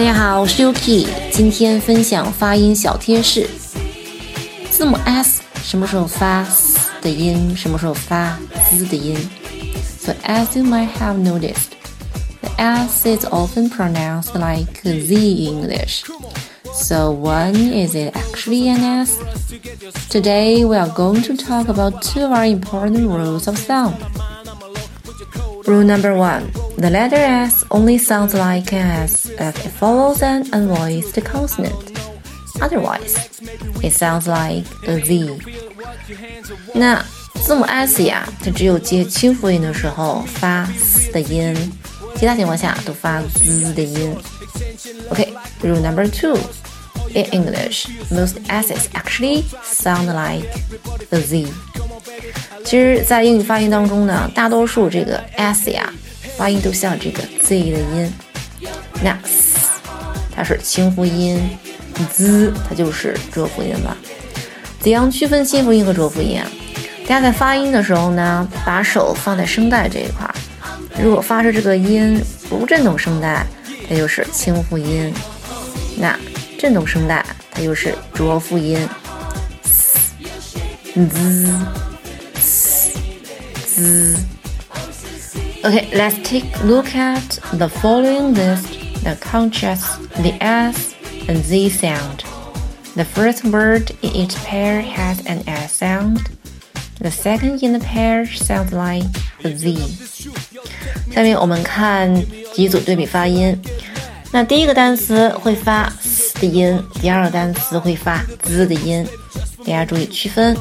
大家好，我是 Yuki，今天分享发音小贴士。字母 s 什么时候发 s 的音，什么时候发 z 的音？So as you might have noticed, the s is often pronounced like z English. So when is it actually an s? Today we are going to talk about two very important rules of sound. Rule number one. The letter S only sounds like S if it follows an unvoiced consonant. Otherwise, it sounds like a Z. 那字母 S 呀，它只有接清辅音的时候发 s 的音，其他情况下都发 z 的音。Okay, rule number two. In English, most S's actually sound like a Z. 其实，在英语发音当中呢，大多数这个 S 呀。 发音都像这个 z 的音，那 s 它是清辅音，z 它就是浊辅音了。怎样区分清辅音和浊辅音啊？大家在发音的时候呢，把手放在声带这一块儿，如果发出这个音不震动声带，它就是清辅音；那震动声带，它就是浊辅音。z z Okay, let's take a look at the following list that contrasts the S and Z sound. The first word in each pair has an S sound. The second in the pair sounds like a Z. 下面我们看几组对比发音。那第一个单词会发 s 的音，第二个单词会发 z 的音，大家注意区分。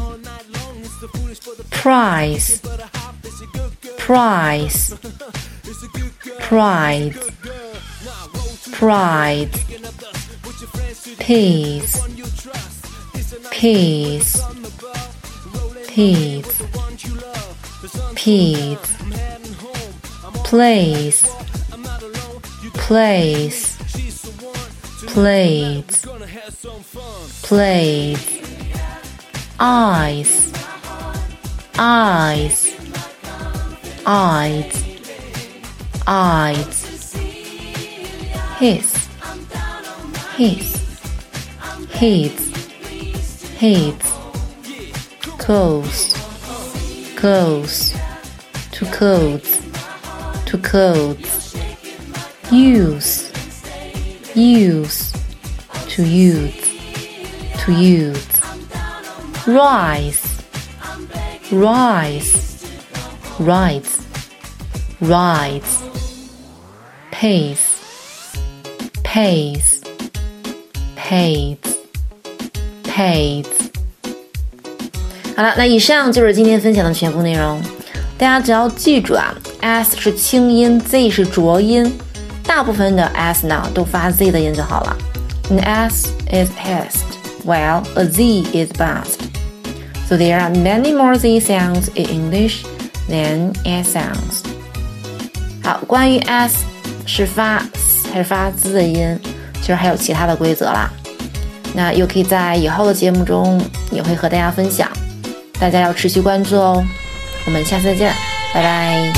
Price Prize, pride, pride, peace, peace, peace, peace, place, place, plates, plates, eyes, eyes eyes, eyes, his, his, his, his, clothes, clothes, to clothes, to clothes, use, use, to use, to use, rise, rise rides, rides, pace, pace, pace, pace。好了，那以上就是今天分享的全部内容。大家只要记住啊，s 是清音，z 是浊音，大部分的 s 呢都发 z 的音就好了。An s is hissed, while a z is buzzed. So there are many more z sounds in English Then s sounds。 好，关于 s 是发还是发 z 的音，其实还有其他的规则啦。那又可以在以后的节目中也会和大家分享，大家要持续关注哦。我们下次再见，拜拜。